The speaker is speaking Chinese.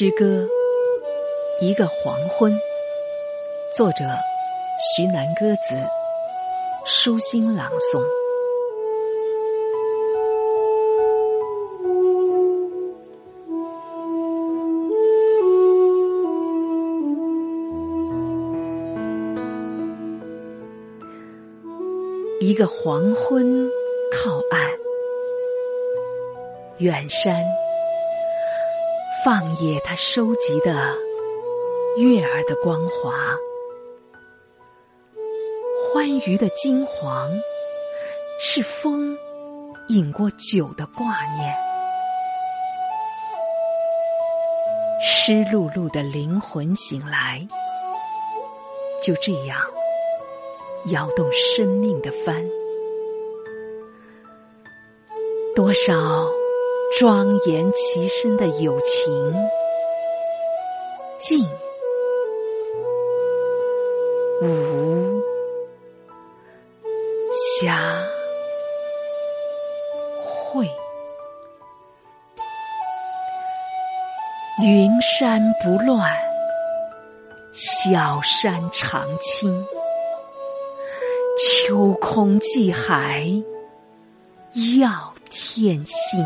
诗歌《一个黄昏》，作者徐南歌子，舒心朗诵。一个黄昏，靠岸，远山。放野他收集的月儿的光华，欢愉的金黄，是风饮过酒的挂念。湿漉漉的灵魂醒来，就这样摇动生命的帆，多少。庄严其身的友情，静无暇会。云山不乱，小山常青。秋空寄海，耀天星。